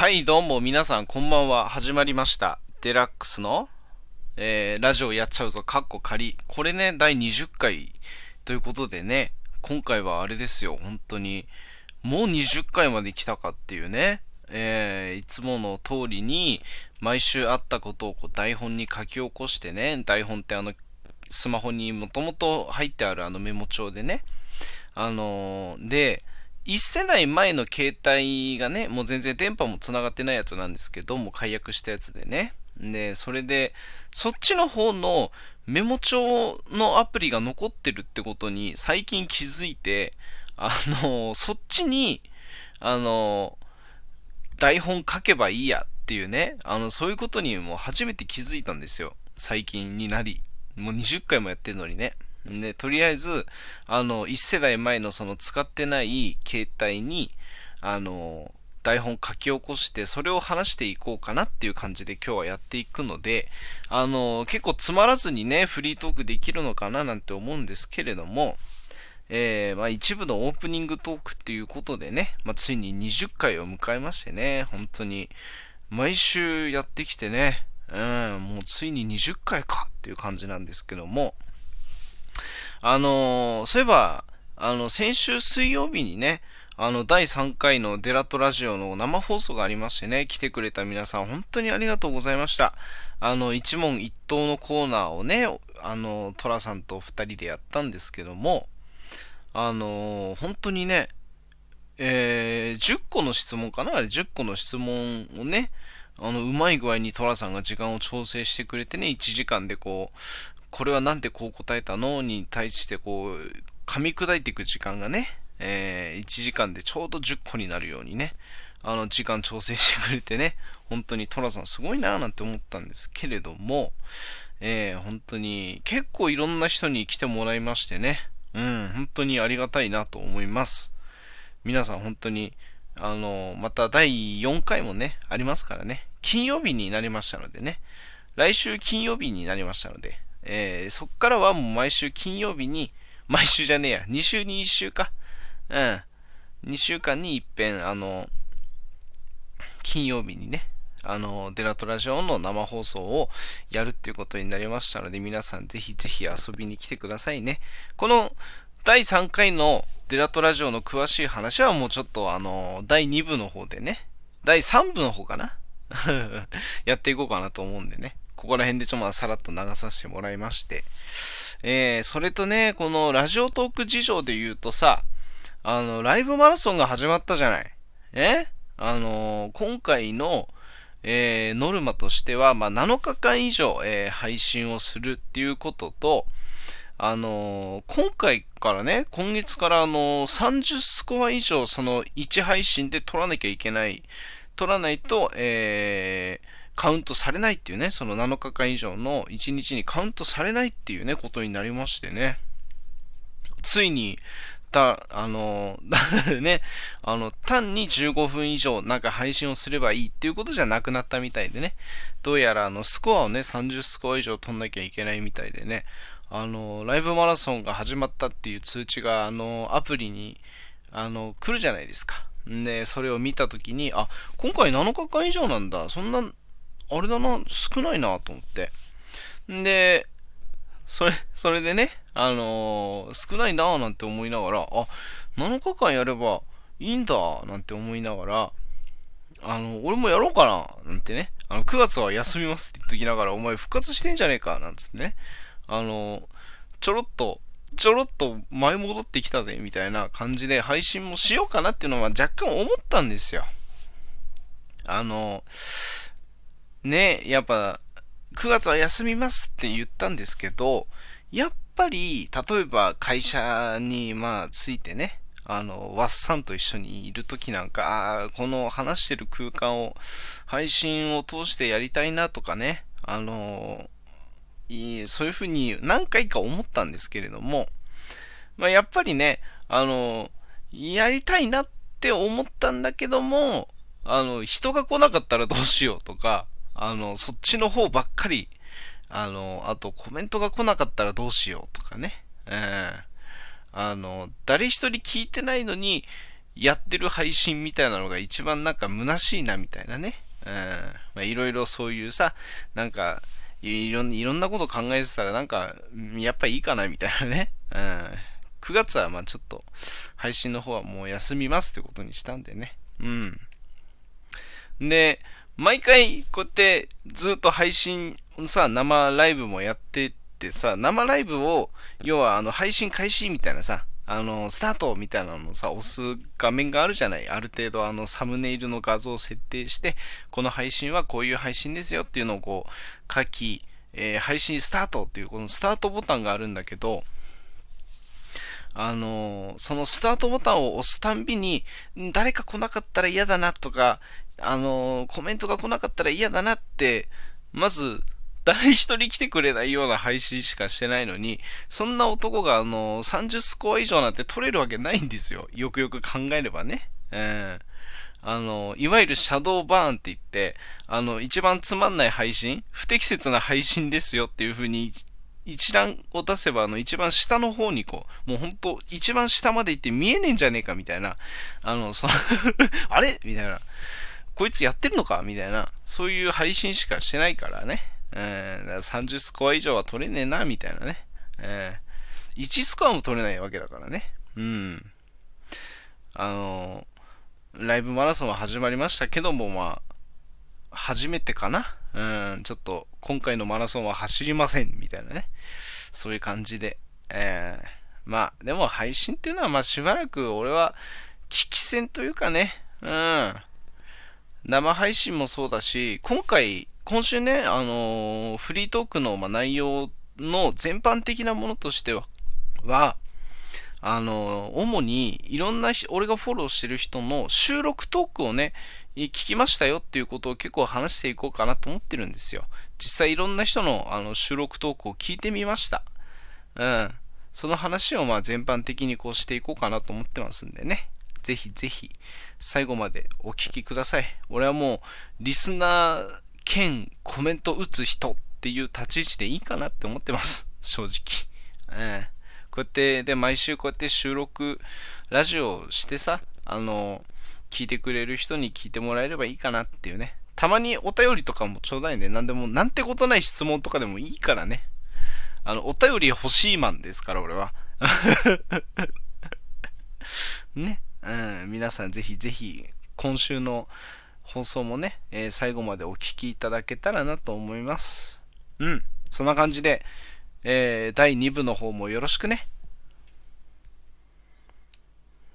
はい、どうも皆さんこんばんは。始まりました。デラックスの、えー、ラジオやっちゃうぞ、カッコ仮。これね、第20回ということでね、今回はあれですよ、本当に。もう20回まで来たかっていうね、えー、いつもの通りに、毎週あったことをこう台本に書き起こしてね、台本ってあの、スマホにもともと入ってあるあのメモ帳でね、あのー、で、1世代前の携帯がね、もう全然電波も繋がってないやつなんですけど、もう解約したやつでね。で、それで、そっちの方のメモ帳のアプリが残ってるってことに最近気づいて、あの、そっちに、あの、台本書けばいいやっていうね、あの、そういうことにもう初めて気づいたんですよ。最近になり。もう20回もやってるのにね。で、とりあえず、あの、1世代前のその使ってない携帯に、あの、台本書き起こして、それを話していこうかなっていう感じで今日はやっていくので、あの、結構つまらずにね、フリートークできるのかななんて思うんですけれども、えー、まあ一部のオープニングトークっていうことでね、まあついに20回を迎えましてね、本当に、毎週やってきてね、うん、もうついに20回かっていう感じなんですけども、あのー、そういえば、あの、先週水曜日にね、あの、第3回のデラトラジオの生放送がありましてね、来てくれた皆さん、本当にありがとうございました。あの、一問一答のコーナーをね、あの、トラさんと2人でやったんですけども、あのー、本当にね、えー、10個の質問かな？あれ、10個の質問をね、あの、うまい具合にトラさんが時間を調整してくれてね、1時間でこう、これはなんでこう答えたのに対してこう、噛み砕いていく時間がね、えー、1時間でちょうど10個になるようにね、あの、時間調整してくれてね、本当にトラさんすごいなぁなんて思ったんですけれども、えー、本当に結構いろんな人に来てもらいましてね、うん、本当にありがたいなと思います。皆さん本当に、あの、また第4回もね、ありますからね、金曜日になりましたのでね、来週金曜日になりましたので、えー、そっからはもう毎週金曜日に、毎週じゃねえや、2週に1週か。うん。2週間に一遍、あの、金曜日にね、あの、デラトラジオの生放送をやるっていうことになりましたので、皆さんぜひぜひ遊びに来てくださいね。この第3回のデラトラジオの詳しい話はもうちょっとあの、第2部の方でね、第3部の方かな？やっていこうかなと思うんでね。ここら辺でちょっとさらっと流させてもらいまして。えー、それとね、このラジオトーク事情で言うとさ、あの、ライブマラソンが始まったじゃない。え？あのー、今回の、えー、ノルマとしては、まあ、7日間以上、えー、配信をするっていうことと、あのー、今回からね、今月からあの30スコア以上、その1配信で取らなきゃいけない、取らないと、えー、カウントされないっていうね、その7日間以上の1日にカウントされないっていうね、ことになりましてね。ついに、た、あの、ね、あの、単に15分以上なんか配信をすればいいっていうことじゃなくなったみたいでね、どうやらあの、スコアをね、30スコア以上取んなきゃいけないみたいでね、あの、ライブマラソンが始まったっていう通知が、あの、アプリに、あの、来るじゃないですか。で、それを見たときに、あ、今回7日間以上なんだ。そんなあれだな、少ないなと思って。んで、それ、それでね、あのー、少ないなぁなんて思いながら、あ、7日間やればいいんだなんて思いながら、あの、俺もやろうかななんてね、あの、9月は休みますって言っときながら、お前復活してんじゃねえかなんつってね、あの、ちょろっと、ちょろっと前戻ってきたぜみたいな感じで配信もしようかなっていうのは若干思ったんですよ。あの、ね、やっぱ、9月は休みますって言ったんですけど、やっぱり、例えば会社に、まあ、ついてね、あの、ワッサンと一緒にいるときなんか、あこの話してる空間を、配信を通してやりたいなとかね、あの、いいそういうふうに何回か思ったんですけれども、まあ、やっぱりね、あの、やりたいなって思ったんだけども、あの、人が来なかったらどうしようとか、あの、そっちの方ばっかり、あの、あとコメントが来なかったらどうしようとかね。えー、あの、誰一人聞いてないのに、やってる配信みたいなのが一番なんか虚しいなみたいなね。うん。まあいろいろそういうさ、なんか、いろんなこと考えてたらなんか、やっぱいいかなみたいなね。うん。9月はまあちょっと配信の方はもう休みますってことにしたんでね。うん。で、毎回こうやってずっと配信さ、生ライブもやってってさ、生ライブを、要はあの配信開始みたいなさ、あの、スタートみたいなのをさ、押す画面があるじゃない。ある程度あの、サムネイルの画像を設定して、この配信はこういう配信ですよっていうのをこう、書き、えー、配信スタートっていうこのスタートボタンがあるんだけど、あのそのスタートボタンを押すたんびに、誰か来なかったら嫌だなとか、あのコメントが来なかったら嫌だなって、まず、誰一人来てくれないような配信しかしてないのに、そんな男があの30スコア以上なんて取れるわけないんですよ。よくよく考えればね。えーあの、いわゆるシャドーバーンって言って、あの、一番つまんない配信、不適切な配信ですよっていう風に一覧を出せば、あの、一番下の方にこう、もうほんと、一番下まで行って見えねえんじゃねえかみたいな、あの、その あれ？みたいな、こいつやってるのかみたいな、そういう配信しかしてないからね。えー、30スコア以上は取れねえな、みたいなね。えー、1スコアも取れないわけだからね。うん。あのライブマラソンは始まりましたけども、まあ、初めてかなうん、ちょっと今回のマラソンは走りませんみたいなね。そういう感じで。えー、まあ、でも配信っていうのはまあしばらく俺は危機戦というかね、うん。生配信もそうだし、今回、今週ね、あのー、フリートークのま内容の全般的なものとしては、は、あのー、主にいろんな俺がフォローしてる人の収録トークをね、聞きましたよっていうことを結構話していこうかなと思ってるんですよ。実際いろんな人のあの収録トークを聞いてみました。うん。その話をまあ全般的にこうしていこうかなと思ってますんでね。ぜひぜひ最後までお聞きください。俺はもうリスナー兼コメント打つ人っていう立ち位置でいいかなって思ってます。正直。うん。こうやって、で、毎週こうやって収録、ラジオしてさ、あの、聞いてくれる人に聞いてもらえればいいかなっていうね。たまにお便りとかもちょうだいね。なんでも、なんてことない質問とかでもいいからね。あの、お便り欲しいマンですから、俺は。ね。うん、皆さんぜひぜひ、今週の放送もね、えー、最後までお聴きいただけたらなと思います。うん。そんな感じで、えー、第2部の方もよろしくね。